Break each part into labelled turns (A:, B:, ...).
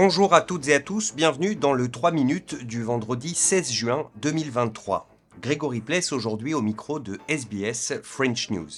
A: Bonjour à toutes et à tous, bienvenue dans le 3 minutes du vendredi 16 juin 2023. Grégory Pless aujourd'hui au micro de SBS French News.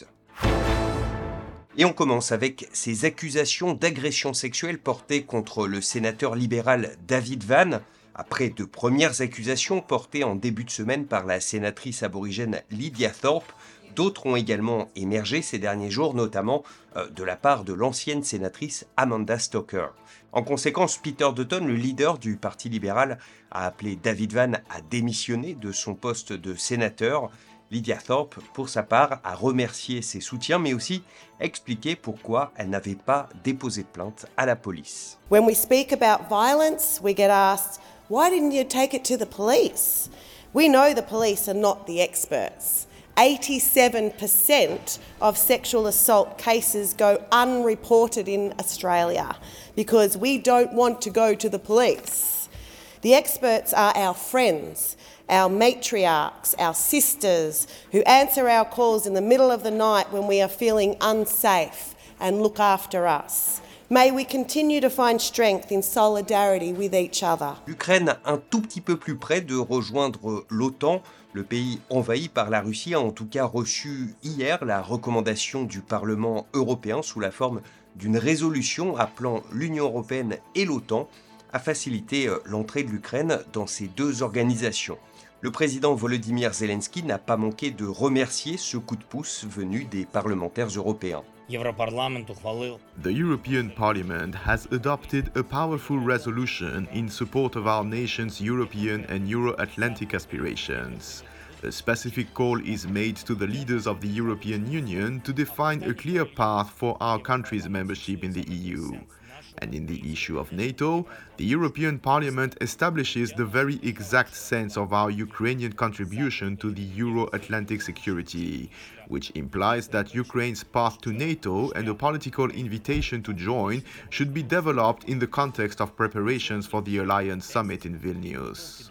A: Et on commence avec ces accusations d'agression sexuelle portées contre le sénateur libéral David Van, après de premières accusations portées en début de semaine par la sénatrice aborigène Lydia Thorpe, d'autres ont également émergé ces derniers jours, notamment euh, de la part de l'ancienne sénatrice Amanda Stoker. En conséquence, Peter Dutton, le leader du Parti libéral, a appelé David Van à démissionner de son poste de sénateur. Lydia Thorpe, pour sa part, a remercié ses soutiens, mais aussi expliqué pourquoi elle n'avait pas déposé de plainte à la police.
B: When we speak about violence, we get asked, why didn't you take it to the police? We know the police are not the experts. 87% of sexual assault cases go unreported in Australia because we don't want to go to the police. The experts are our friends, our matriarchs, our sisters, who answer our calls in the middle of the night when we are feeling unsafe and look after us. May we continue to find strength in solidarity with each other.
A: L'Ukraine un tout petit peu plus près de rejoindre l'OTAN. Le pays envahi par la Russie a en tout cas reçu hier la recommandation du Parlement européen sous la forme d'une résolution appelant l'Union européenne et l'OTAN à faciliter euh, l'entrée de l'Ukraine dans ces deux organisations. Le président Volodymyr Zelensky n'a pas manqué de remercier ce coup de pouce venu des parlementaires européens.
C: The European Parliament has adopted a powerful resolution in support of our nation's European and Euro Atlantic aspirations. A specific call is made to the leaders of the European Union to define a clear path for our country's membership in the EU. And in the issue of NATO, the European Parliament establishes the very exact sense of our Ukrainian contribution to the Euro Atlantic security, which implies that Ukraine's path to NATO and a political invitation to join should be developed in the context of preparations for the Alliance Summit in Vilnius.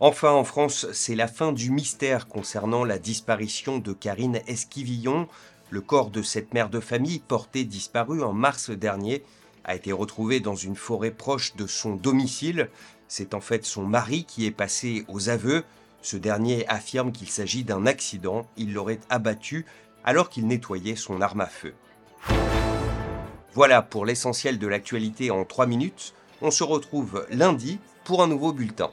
A: Enfin, en France, c'est la fin du mystère concernant la disparition de Karine Esquivillon. Le corps de cette mère de famille, portée disparue en mars dernier, a été retrouvé dans une forêt proche de son domicile. C'est en fait son mari qui est passé aux aveux. Ce dernier affirme qu'il s'agit d'un accident. Il l'aurait abattu alors qu'il nettoyait son arme à feu. Voilà pour l'essentiel de l'actualité en 3 minutes. On se retrouve lundi pour un nouveau bulletin.